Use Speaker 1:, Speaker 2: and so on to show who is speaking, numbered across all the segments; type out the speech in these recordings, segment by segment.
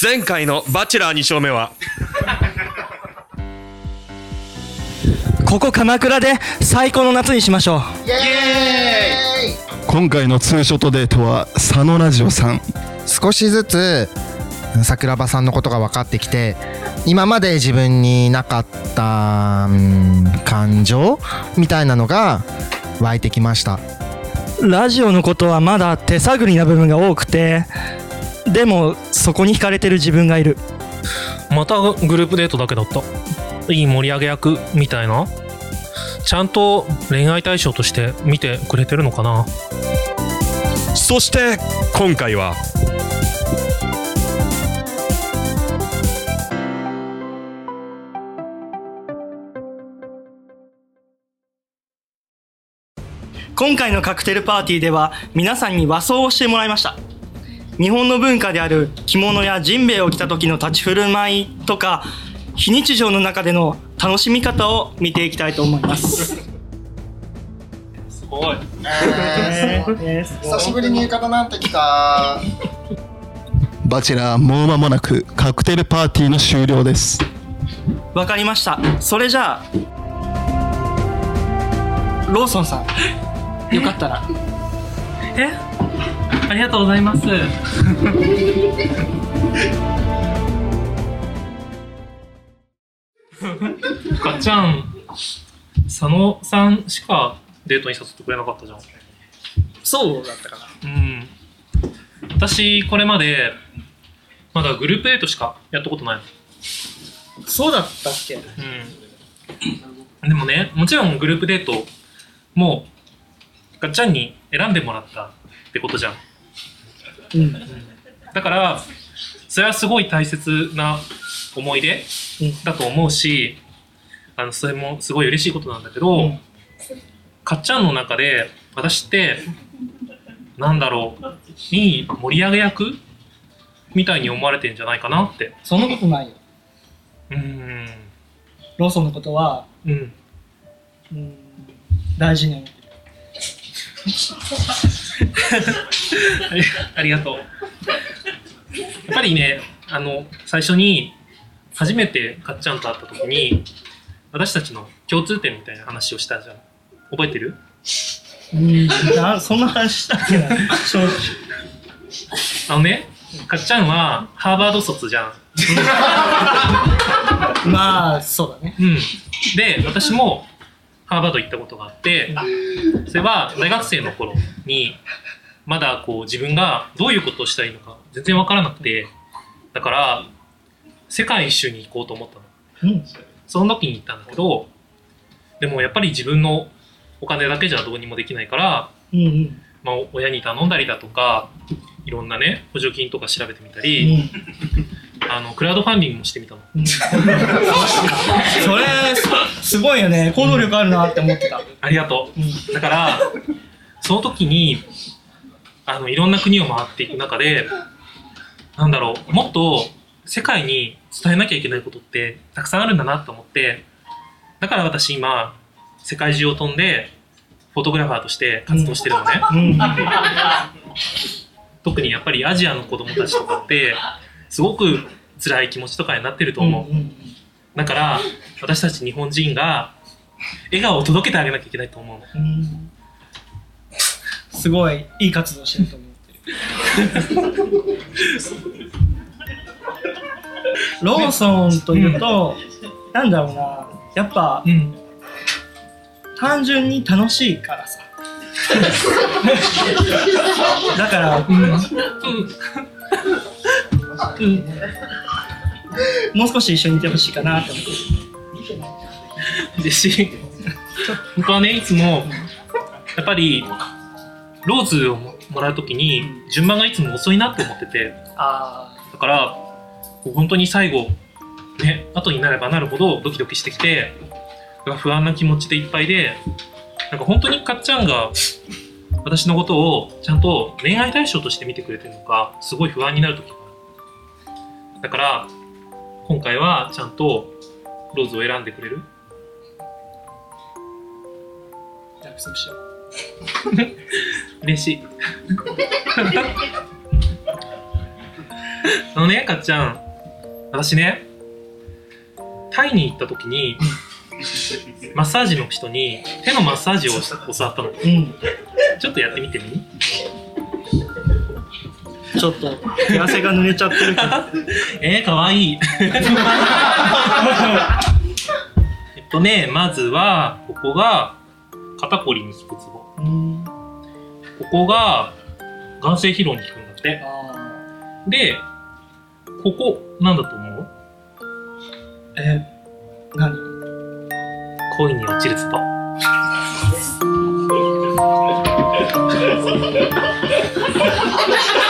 Speaker 1: 前回のバチェラー2勝目は。
Speaker 2: ここ鎌倉で最高の夏にしましょう。
Speaker 3: 今回のツーショットデートは佐野ラジオさん。
Speaker 4: 少しずつ桜庭さんのことが分かってきて今まで自分になかったうん感情みたいなのが湧いてきました。
Speaker 2: ラジオのことはまだ手探りな部分が多くてでもそこに惹かれてる自分がいる。
Speaker 5: またグループデートだけだった。いい盛り上げ役みたいな。ちゃんと恋愛対象として見てくれてるのかな。
Speaker 1: そして今回は。
Speaker 2: 今回のカクテルパーティーでは皆さんに和装をしてもらいました日本の文化である着物やジンベエを着た時の立ち振る舞いとか非日常の中での楽しみ方を見ていきたいと思います。
Speaker 5: すごい。
Speaker 4: 久しぶりに浴衣なんて来た
Speaker 3: バチェラーもう間もなくカクテルパーティーの終了です。
Speaker 2: わかりました。それじゃあローソンさんよかったら。
Speaker 5: え？ありがとうございます。かっちゃん佐野さんしかデートに誘ってくれなかったじゃん。
Speaker 2: そうだったかな。
Speaker 5: うん。私これまでまだグループデートしかやったことないの。
Speaker 2: そうだったっけ？
Speaker 5: うん。でもねもちろんグループデートもうガッチャンに選んでもらったってことじゃん
Speaker 2: うん。
Speaker 5: だからそれはすごい大切な思い出だと思うしあのそれもすごい嬉しいことなんだけど、
Speaker 2: うん。
Speaker 5: かっちゃんの中で私ってなんだろういい盛り上げ役みたいに思われてんじゃないかなって。
Speaker 2: そんなことないよ。
Speaker 5: うーん。
Speaker 2: ローソンのことは
Speaker 5: うん。
Speaker 2: うん大事に思ってる
Speaker 5: ありがとう。やっぱりねあの最初に初めてかっちゃんと会った時に私たちの共通点みたいな話をしたじゃん。覚えてる？
Speaker 2: うんなそんな話したっけな。正直。
Speaker 5: あのねかっちゃんはハーバード卒じゃん。
Speaker 2: まあそうだね。
Speaker 5: うん。で私もハーバード行ったことがあってそれは大学生の頃にまだこう自分がどういうことをしたらいいのか全然わからなくてだから世界一周に行こうと思ったの。
Speaker 2: うん。
Speaker 5: その時に行ったんだけどでもやっぱり自分のお金だけじゃどうにもできないから、
Speaker 2: うんうん。
Speaker 5: まあ、親に頼んだりだとかいろんなね補助金とか調べてみた
Speaker 2: う
Speaker 5: り、
Speaker 2: ん
Speaker 5: あのクラウドファンディングもしてみたの
Speaker 2: うん。それすすごいよね。行動力あるなって思ってた。
Speaker 5: ありがと
Speaker 2: う。ん。
Speaker 5: うだからその時にあのいろんな国を回っていく中でなんだろうもっと世界に伝えなきゃいけないことってたくさんあるんだなと思ってだから私今世界中を飛んでフォトグラファーとして活動してるのね、
Speaker 2: うん。
Speaker 5: 特にやっぱりアジアの子供たちとかってすごく辛い気持ちとかになってると思う、
Speaker 2: うん
Speaker 5: だから私たち日本人が笑顔を届けてあげなきゃいけないと思うの。
Speaker 2: うん。すごいいい活動してると思ってるローソンというと、なんだろうな。やっぱ
Speaker 5: うん。
Speaker 2: 単純に楽しいからさ。だから、もう少し一緒にいてほしいかなって思って。
Speaker 5: 嬉しい。僕はねいつもやっぱりローズをももらう時に順番がいつも遅いなって思ってて。
Speaker 2: あ
Speaker 5: だから本当に最後ね後になればなるほどドキドキしてきて不安な気持ちでいっぱいでなんか本当にかっちゃんが私のことをちゃんと恋愛対象として見てくれてるのかすごい不安になる時がある。だから今回はちゃんとローズを選んでくれる？
Speaker 2: ー約束しよう
Speaker 5: 嬉しい あのね、かっちゃん。私ね、タイに行った時に、マッサージの人に手のマッサージを教わったの。
Speaker 2: うん。
Speaker 5: ちょっとやってみてみ？
Speaker 2: ちょっと、手汗が濡れちゃってるけど。
Speaker 5: えー、かわいい。えっとね、まずは、ここが肩こりに効くツボ。
Speaker 2: うん。
Speaker 5: ここが眼性疲労に効くんだって。
Speaker 2: あ
Speaker 5: で、ここ、なんだと思う？
Speaker 2: ーえ、何？
Speaker 5: 恋に落ちるツボ。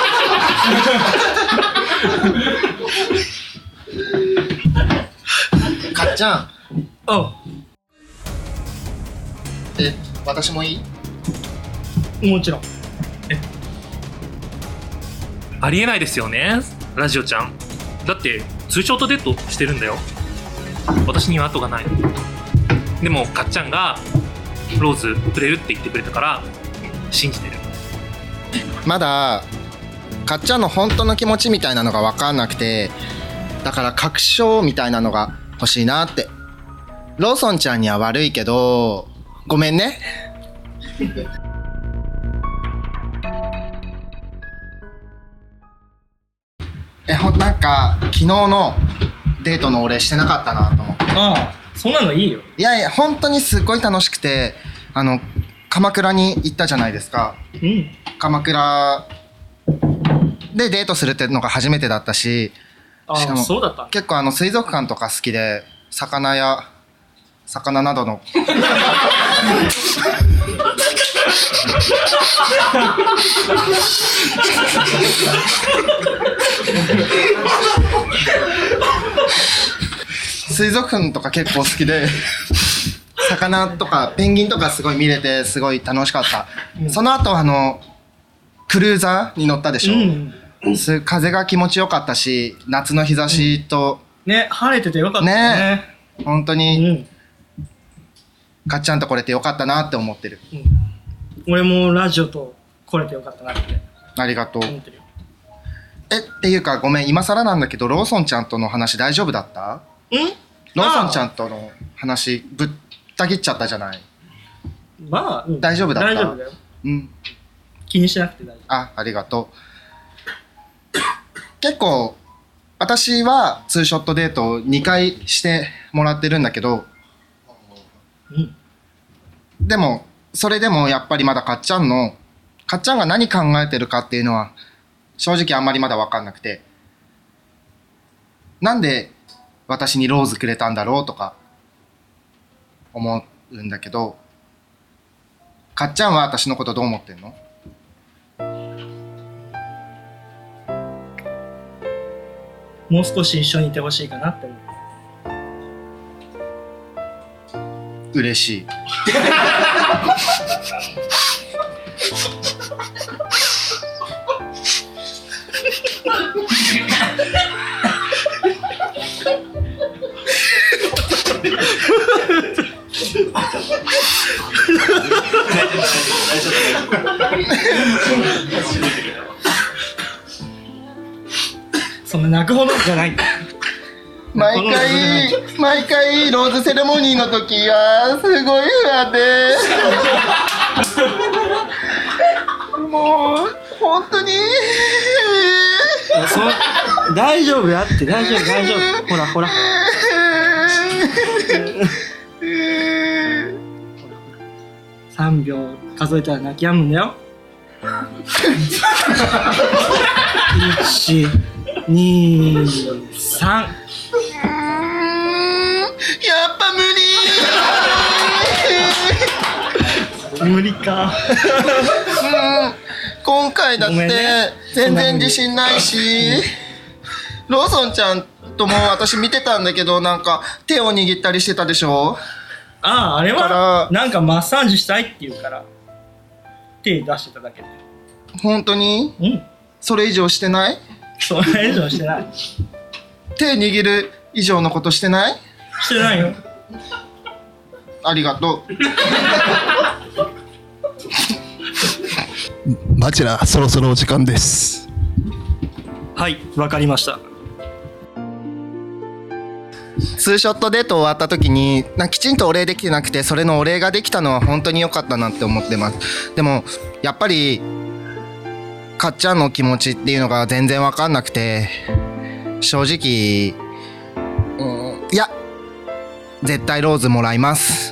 Speaker 4: かっちゃん
Speaker 2: あ、
Speaker 4: え私もいい？
Speaker 2: もちろん。
Speaker 5: ありえないですよね、ラジオちゃん。だって、ツーショットデートしてるんだよ。私には後がない。でも、かっちゃんが、ローズくれるって言ってくれたから、信じてる。
Speaker 4: まだかっちゃんの本当の気持ちみたいなのが分かんなくてだから確証みたいなのが欲しいなってローソンちゃんには悪いけどごめんね えほんなんか昨日のデートの俺してなかったなと思って
Speaker 2: ああ、そんなのいいよ。
Speaker 4: いやいや本当にすっごい楽しくてあの鎌倉に行ったじゃないですか
Speaker 2: うん。
Speaker 4: 鎌倉でデートするってのが初めてだったししかも
Speaker 2: そうだった。
Speaker 4: 結構あの水族館とか好きで魚や魚などの水族館とか結構好きで魚とかペンギンとかすごい見れてすごい楽しかった、その後あのクルーザーに乗ったでしょ、
Speaker 2: うん。
Speaker 4: す風が気持ちよかったし夏の日差しと、
Speaker 2: ね、晴れててよかったね。う
Speaker 4: 本当に
Speaker 2: ん。
Speaker 4: かっちゃんと来れてよかったなって思ってる。
Speaker 2: 俺もラジオと来れてよかったなって。
Speaker 4: ありがとう。
Speaker 2: 思ってるよ。
Speaker 4: えっていうかごめん今更なんだけどローソンちゃんとの話大丈夫だった？
Speaker 2: うん？
Speaker 4: ローソンちゃんとの話ぶった切っちゃったじゃない？
Speaker 2: まあ、うん。
Speaker 4: 大丈夫だった？
Speaker 2: 大丈夫だよ。
Speaker 4: うん。
Speaker 2: 気にしなくて大丈
Speaker 4: あありがとう 結構私はツーショットデートを2回してもらってるんだけど。でもそれでもやっぱりまだかっちゃんのかっちゃんが何考えてるかっていうのは正直あんまりまだ分かんなくてなんで私にローズくれたんだろうとか思うんだけどかっちゃんは私のことどう思ってんの？
Speaker 2: もう少し一緒にいてほしいかなって思う。
Speaker 4: 嬉しい
Speaker 2: そんな泣くほどじゃない。
Speaker 4: 毎回毎回ローズセレモニーの時はすごい不安で もう本当に
Speaker 2: そ大丈夫やって、大丈夫、大丈夫。ほらほら。3秒数えたら泣き止むんだよ。1、2、3。
Speaker 4: やっぱ無理
Speaker 2: 無理か。
Speaker 4: 今回だって
Speaker 2: ね
Speaker 4: 全然自信ないしローソンちゃんとも私見てたんだけどなんか手を握ったりしてたでしょ？
Speaker 2: ああ、あれは、なんかマッサージしたいって言うから、手出してただけで。
Speaker 4: 本当に？
Speaker 2: うん。
Speaker 4: それ以上してない？
Speaker 2: それ以上してない。
Speaker 4: 手握る以上のことしてない？
Speaker 2: してないよ。
Speaker 4: ありがとう。
Speaker 3: バチェラーそろそろお時間です。
Speaker 2: はいわかりました。
Speaker 4: ツーショットデート終わった時になきちんとお礼できてなくてそれのお礼ができたのは本当に良かったなって思ってます。でもやっぱりかっちゃんの気持ちっていうのが全然わかんなくて正直うんいや絶対ローズもらいます。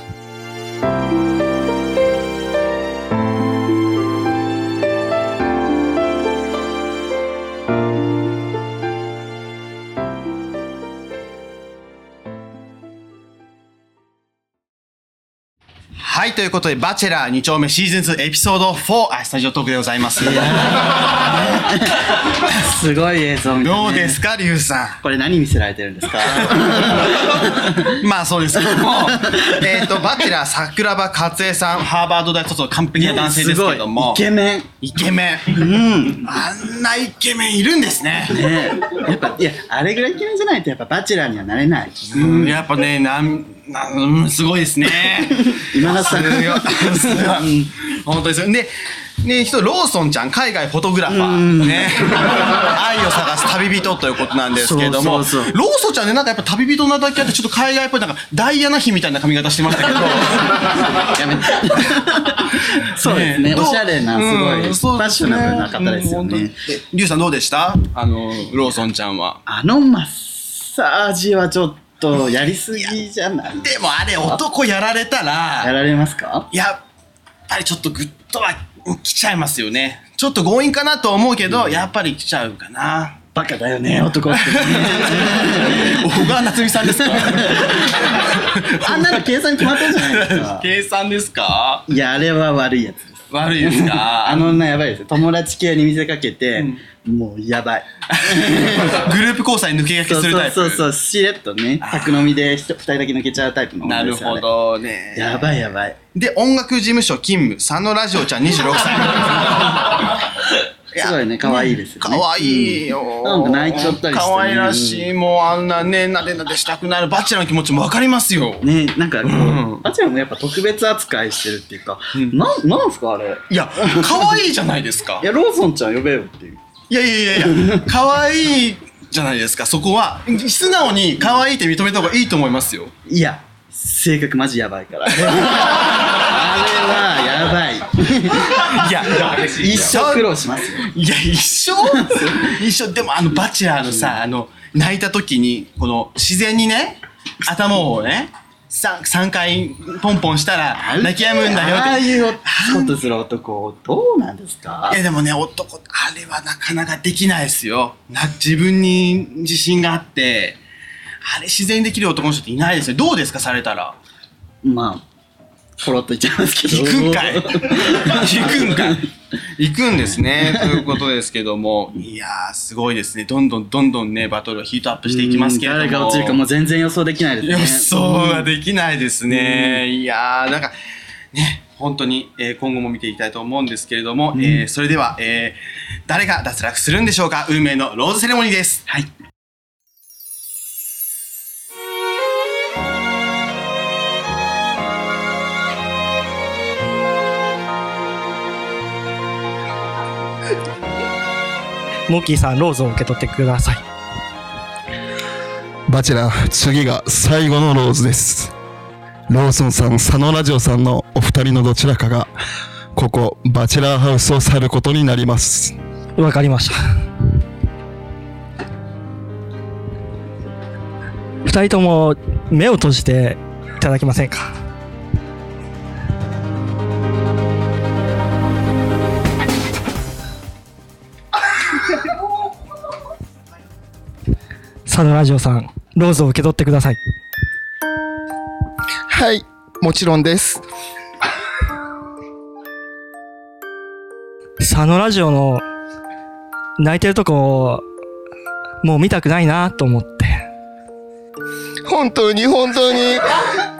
Speaker 6: ということで、バチェラー2丁目シーズン2エピソード4、あスタジオトークでございます。
Speaker 7: すごい映像
Speaker 6: どうですか、リュウさ
Speaker 7: これ何見せられてるんですか？
Speaker 6: ん。まあそうですけども、えっと、バチェラー桜庭勝恵さん、ハーバード大卒の完璧な男性ですけども、
Speaker 7: イケメン
Speaker 6: イケメン。
Speaker 7: うん
Speaker 6: あんなイケメンいるんですね。
Speaker 7: ねやっぱいやあれぐらいイケメンじゃないとやっぱバチェラーにはなれない
Speaker 6: うん、やっぱね、なん、なん、うんすごいですね。
Speaker 7: 今田さん。
Speaker 6: 本当ですよ。で、ね、人、ローソンちゃん、海外フォトグラファー。ね。愛を探す旅人ということなんですけれども、
Speaker 7: そうそうそう
Speaker 6: ローソンちゃんね、なんかやっぱ旅人なだけあって、ちょっと海外っぽい、なんか、ダイアナ妃みたいな髪型してましたけど。
Speaker 7: やめて そうですね
Speaker 6: どう？
Speaker 7: おしゃれなすごい
Speaker 6: うん
Speaker 7: フ
Speaker 6: そうですね
Speaker 7: ァッショナブルな方ですよね
Speaker 6: えリュウさんどうでした？あの、ローソンちゃんは。
Speaker 7: あのマッサージはちょっとやりすぎじゃない？
Speaker 6: でもあれ、男やられた
Speaker 7: や
Speaker 6: ら、
Speaker 7: られますか？
Speaker 6: やっぱりちょっとグッとは来ちゃいますよね。ちょっと強引かなと思うけど、やっぱり来ちゃうかな。
Speaker 7: バカだよね男ってね。
Speaker 6: 小川夏美さんです。か
Speaker 7: あんなの計算決まってるじゃないですか。
Speaker 6: 計算ですか？
Speaker 7: いやあれは悪いやつです。
Speaker 6: 悪いですか？
Speaker 7: あの女やばいですよ。友達系に見せかけて、もうやばい。
Speaker 6: グループ交際抜け駆けするタイプ。
Speaker 7: そうそうそうしれっとね宅飲みで一二人だけ抜けちゃうタイプの女
Speaker 6: なる
Speaker 7: ですよ
Speaker 6: ほどね。
Speaker 7: やばいやばい。
Speaker 6: で、音楽事務所勤務、佐野ラジオちゃん26歳。
Speaker 7: すごいね可愛いですよね
Speaker 6: かわいいよ、
Speaker 7: うんなんか泣いちゃったりしてね
Speaker 6: かわいらしい。もうあんなね、なでなでしたくなるバチェラーの気持ちもわかりますよ。
Speaker 7: ねなんかこう、
Speaker 6: ん
Speaker 7: バチェラーもやっぱ特別扱いしてるっていうか、なんなんすかあれ？
Speaker 6: いや、可愛いじゃないですか
Speaker 7: い。やローソンちゃん呼べよっていう
Speaker 6: いやいやいやいや、可愛いじゃないですか。そこは、素直に可愛いって認めた方がいいと思いますよ。
Speaker 7: いや性格マジやばいから やばい
Speaker 6: いや、
Speaker 7: 一生苦労しますよ
Speaker 6: いや、一緒一緒。でも、あの、バチェラーのさ、あの、泣いた時に、この、自然にね、頭をね、3, 三回ポンポンしたら、泣き止むんだよって。
Speaker 7: ああいうことする男どうなんですか？
Speaker 6: いや、でもね、男、あれはなかなかできないですよ。な、自分に自信があって、あれ自然にできる男の人っていないですよ。どうですか、されたら？
Speaker 7: まあポロッと言っちゃいますけど
Speaker 6: 行くんかい行くんかい行くんですね。ということですけども。いやー、すごいですね。どんどんどんどんね、バトルをヒートアップしていきますけれども。
Speaker 7: 誰が落ちるかもう全然予想できないですね
Speaker 6: 予想ができないですね。いやー、なんか、ね、本当に、えー今後も見ていきたいと思うんですけれども、えーそれでは、えー誰が脱落するんでしょうか？運命のローズセレモニーです。
Speaker 7: はい
Speaker 2: モッキーさんローズを受け取ってください。
Speaker 3: バチェラー次が最後のローズです。ローソンさん佐野ラジオさんのお二人のどちらかがここバチェラーハウスを去ることになります。
Speaker 2: わかりました。二人とも目を閉じていただけませんか？佐野ラジオさんローズを受け取ってください。
Speaker 4: はいもちろんです。
Speaker 2: 佐野ラジオの泣いてるとこもう見たくないなと思って。
Speaker 4: 本当に本当に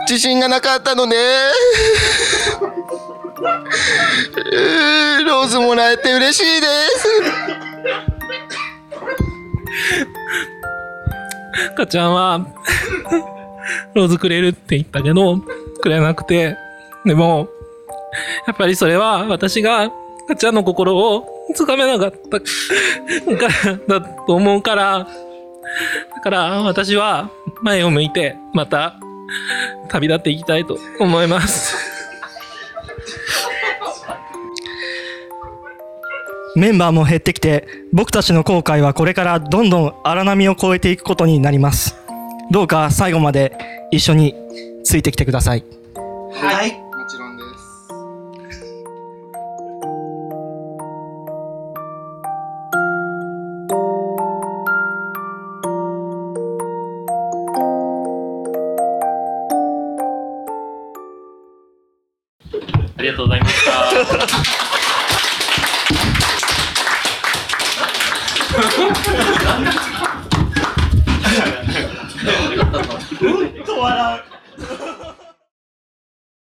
Speaker 4: 自信がなかったのね。ローズもらえて嬉しいです
Speaker 5: かちゃんは、ローズくれるって言ったけど、くれなくて、でも、やっぱりそれは私が、かちゃんの心をつかめなかったからだと思うから、だから私は前を向いてまた旅立っていきたいと思います。
Speaker 2: メンバーも減ってきて、僕たちの後悔はこれからどんどん荒波を越えていくことになります。どうか最後まで一緒についてきてください。
Speaker 7: はい。
Speaker 4: もちろんです。